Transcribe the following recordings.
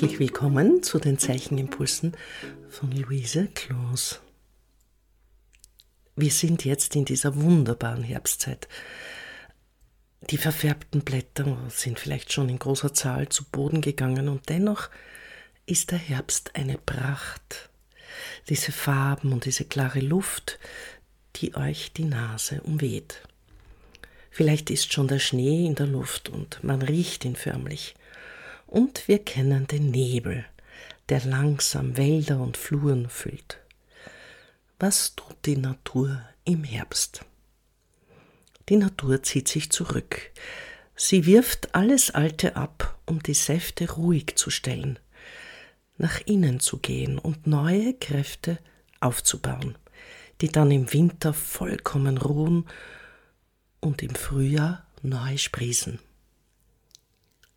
Herzlich willkommen zu den Zeichenimpulsen von Luise Kloos. Wir sind jetzt in dieser wunderbaren Herbstzeit. Die verfärbten Blätter sind vielleicht schon in großer Zahl zu Boden gegangen und dennoch ist der Herbst eine Pracht. Diese Farben und diese klare Luft, die euch die Nase umweht. Vielleicht ist schon der Schnee in der Luft und man riecht ihn förmlich. Und wir kennen den Nebel, der langsam Wälder und Fluren füllt. Was tut die Natur im Herbst? Die Natur zieht sich zurück. Sie wirft alles Alte ab, um die Säfte ruhig zu stellen, nach innen zu gehen und neue Kräfte aufzubauen, die dann im Winter vollkommen ruhen und im Frühjahr neu sprießen.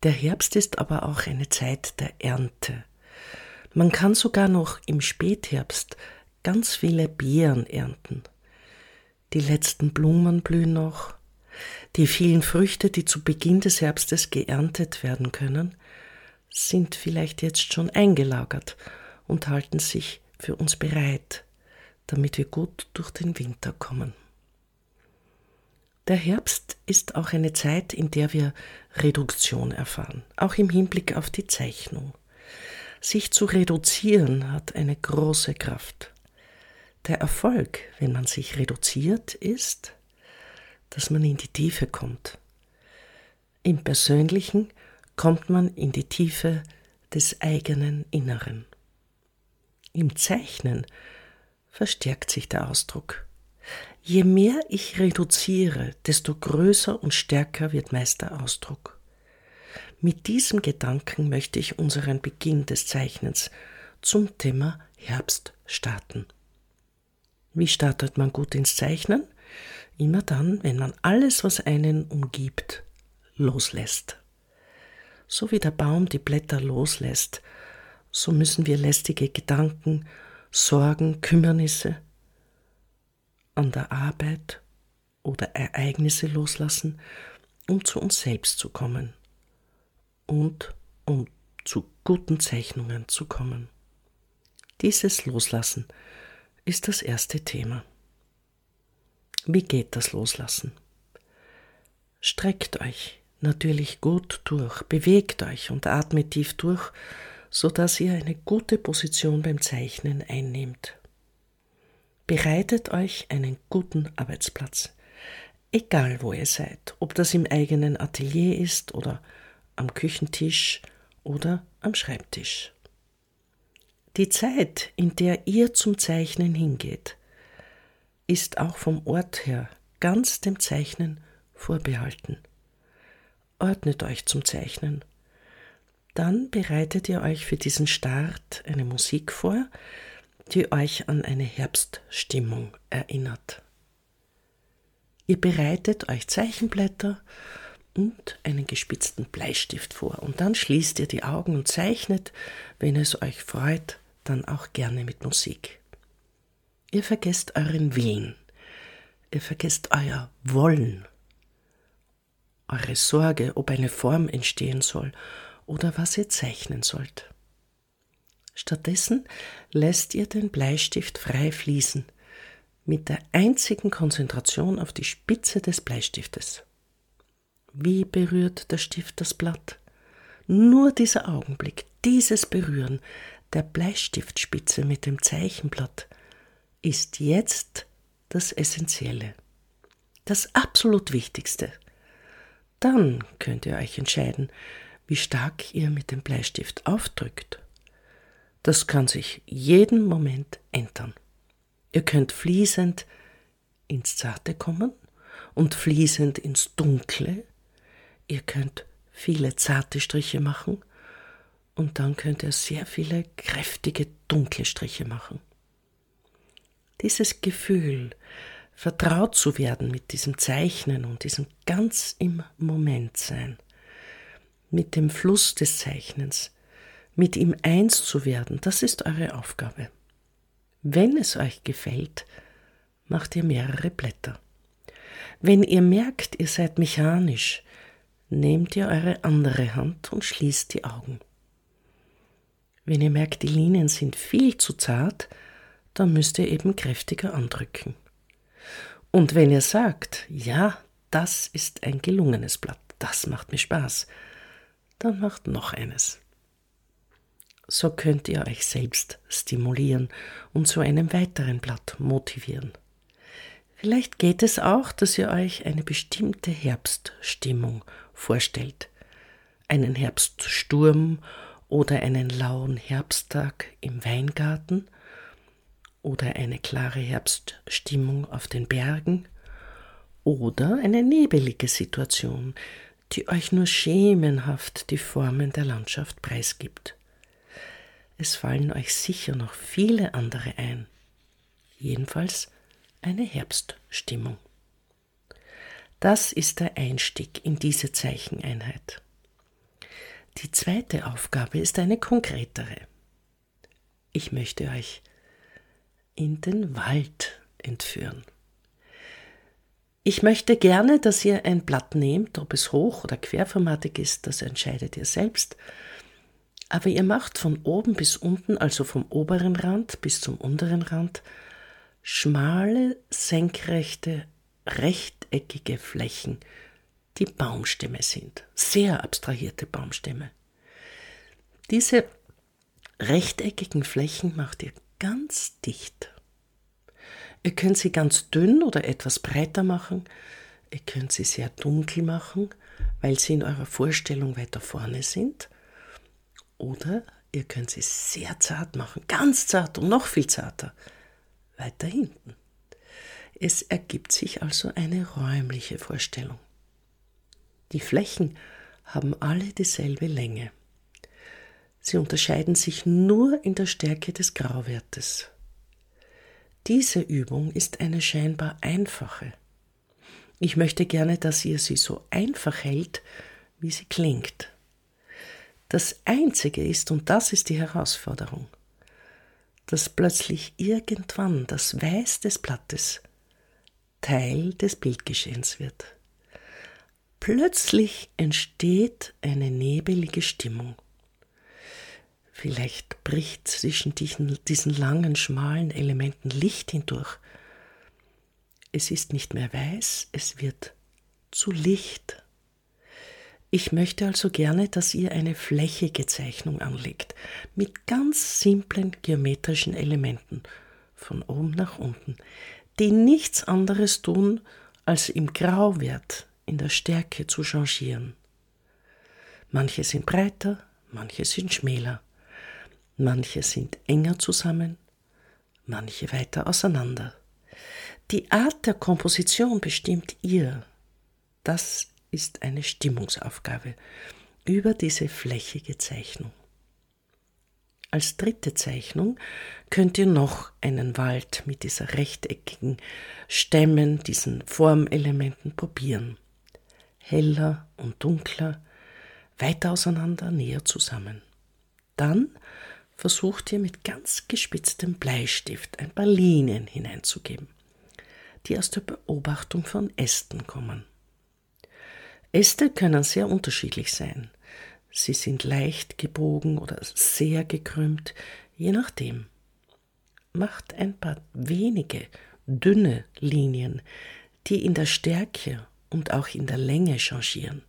Der Herbst ist aber auch eine Zeit der Ernte. Man kann sogar noch im Spätherbst ganz viele Beeren ernten. Die letzten Blumen blühen noch. Die vielen Früchte, die zu Beginn des Herbstes geerntet werden können, sind vielleicht jetzt schon eingelagert und halten sich für uns bereit, damit wir gut durch den Winter kommen. Der Herbst ist auch eine Zeit, in der wir Reduktion erfahren, auch im Hinblick auf die Zeichnung. Sich zu reduzieren hat eine große Kraft. Der Erfolg, wenn man sich reduziert, ist, dass man in die Tiefe kommt. Im Persönlichen kommt man in die Tiefe des eigenen Inneren. Im Zeichnen verstärkt sich der Ausdruck. Je mehr ich reduziere, desto größer und stärker wird meist der Ausdruck. Mit diesem Gedanken möchte ich unseren Beginn des Zeichnens zum Thema Herbst starten. Wie startet man gut ins Zeichnen? Immer dann, wenn man alles, was einen umgibt, loslässt. So wie der Baum die Blätter loslässt, so müssen wir lästige Gedanken, Sorgen, Kümmernisse, an der Arbeit oder Ereignisse loslassen, um zu uns selbst zu kommen und um zu guten Zeichnungen zu kommen. Dieses Loslassen ist das erste Thema. Wie geht das Loslassen? Streckt euch natürlich gut durch, bewegt euch und atmet tief durch, so dass ihr eine gute Position beim Zeichnen einnehmt. Bereitet euch einen guten Arbeitsplatz. Egal wo ihr seid, ob das im eigenen Atelier ist oder am Küchentisch oder am Schreibtisch. Die Zeit, in der ihr zum Zeichnen hingeht, ist auch vom Ort her ganz dem Zeichnen vorbehalten. Ordnet euch zum Zeichnen. Dann bereitet ihr euch für diesen Start eine Musik vor, die euch an eine Herbststimmung erinnert. Ihr bereitet euch Zeichenblätter und einen gespitzten Bleistift vor und dann schließt ihr die Augen und zeichnet, wenn es euch freut, dann auch gerne mit Musik. Ihr vergesst euren Willen, ihr vergesst euer Wollen, eure Sorge, ob eine Form entstehen soll oder was ihr zeichnen sollt. Stattdessen lässt ihr den Bleistift frei fließen, mit der einzigen Konzentration auf die Spitze des Bleistiftes. Wie berührt der Stift das Blatt? Nur dieser Augenblick, dieses Berühren der Bleistiftspitze mit dem Zeichenblatt ist jetzt das Essentielle, das absolut Wichtigste. Dann könnt ihr euch entscheiden, wie stark ihr mit dem Bleistift aufdrückt das kann sich jeden Moment ändern. Ihr könnt fließend ins Zarte kommen und fließend ins Dunkle. Ihr könnt viele zarte Striche machen und dann könnt ihr sehr viele kräftige dunkle Striche machen. Dieses Gefühl, vertraut zu werden mit diesem Zeichnen und diesem ganz im Moment sein, mit dem Fluss des Zeichnens, mit ihm eins zu werden, das ist eure Aufgabe. Wenn es euch gefällt, macht ihr mehrere Blätter. Wenn ihr merkt, ihr seid mechanisch, nehmt ihr eure andere Hand und schließt die Augen. Wenn ihr merkt, die Linien sind viel zu zart, dann müsst ihr eben kräftiger andrücken. Und wenn ihr sagt, ja, das ist ein gelungenes Blatt, das macht mir Spaß, dann macht noch eines. So könnt ihr euch selbst stimulieren und zu einem weiteren Blatt motivieren. Vielleicht geht es auch, dass ihr euch eine bestimmte Herbststimmung vorstellt. Einen Herbststurm oder einen lauen Herbsttag im Weingarten oder eine klare Herbststimmung auf den Bergen oder eine nebelige Situation, die euch nur schemenhaft die Formen der Landschaft preisgibt. Es fallen euch sicher noch viele andere ein. Jedenfalls eine Herbststimmung. Das ist der Einstieg in diese Zeicheneinheit. Die zweite Aufgabe ist eine konkretere. Ich möchte euch in den Wald entführen. Ich möchte gerne, dass ihr ein Blatt nehmt, ob es hoch- oder querformatig ist, das entscheidet ihr selbst. Aber ihr macht von oben bis unten, also vom oberen Rand bis zum unteren Rand, schmale, senkrechte, rechteckige Flächen, die Baumstämme sind, sehr abstrahierte Baumstämme. Diese rechteckigen Flächen macht ihr ganz dicht. Ihr könnt sie ganz dünn oder etwas breiter machen. Ihr könnt sie sehr dunkel machen, weil sie in eurer Vorstellung weiter vorne sind. Oder ihr könnt sie sehr zart machen, ganz zart und noch viel zarter, weiter hinten. Es ergibt sich also eine räumliche Vorstellung. Die Flächen haben alle dieselbe Länge. Sie unterscheiden sich nur in der Stärke des Grauwertes. Diese Übung ist eine scheinbar einfache. Ich möchte gerne, dass ihr sie so einfach hält, wie sie klingt. Das Einzige ist, und das ist die Herausforderung, dass plötzlich irgendwann das Weiß des Blattes Teil des Bildgeschehens wird. Plötzlich entsteht eine nebelige Stimmung. Vielleicht bricht zwischen diesen, langen, schmalen Elementen Licht hindurch. Es ist nicht mehr weiß, es wird zu Licht. Ich möchte also gerne, dass ihr eine flächige Zeichnung anlegt, mit ganz simplen geometrischen Elementen, von oben nach unten, die nichts anderes tun, als im Grauwert, in der Stärke zu changieren. Manche sind breiter, manche sind schmäler. Manche sind enger zusammen, manche weiter auseinander. Die Art der Komposition bestimmt ihr. Das ist eine Stimmungsaufgabe über diese flächige Zeichnung. Als dritte Zeichnung könnt ihr noch einen Wald mit dieser rechteckigen Stämmen, diesen Formelementen probieren. Heller und dunkler, weiter auseinander, näher zusammen. Dann versucht ihr mit ganz gespitztem Bleistift ein paar Linien hineinzugeben, die aus der Beobachtung von Ästen kommen. Äste können sehr unterschiedlich sein. Sie sind leicht gebogen oder sehr gekrümmt, je nachdem. Macht ein paar wenige, dünne Linien, die in der Stärke und auch in der Länge changieren.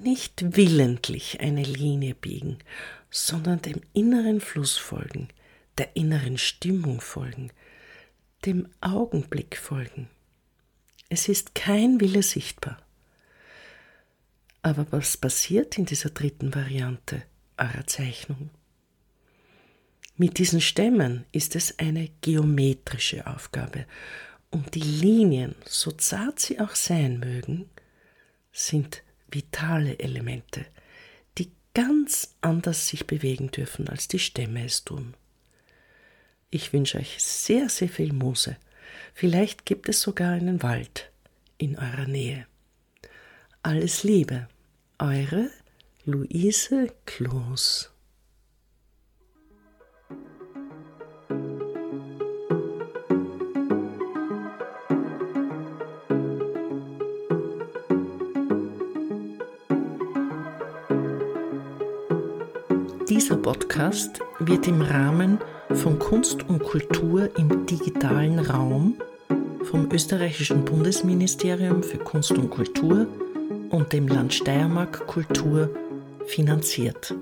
Nicht willentlich eine Linie biegen, sondern dem inneren Fluss folgen, der inneren Stimmung folgen, dem Augenblick folgen. Es ist kein Wille sichtbar. Aber was passiert in dieser dritten Variante eurer Zeichnung? Mit diesen Stämmen ist es eine geometrische Aufgabe und die Linien, so zart sie auch sein mögen, sind vitale Elemente, ganz anders sich bewegen dürfen, als die Stämme es tun. Ich wünsche euch sehr, sehr viel Muse. Vielleicht gibt es sogar einen Wald in eurer Nähe. Alles Liebe, eure Luise Kloos. Dieser Podcast wird im Rahmen von Kunst und Kultur im digitalen Raum vom österreichischen Bundesministerium für Kunst und Kultur und dem Land Steiermark Kultur finanziert.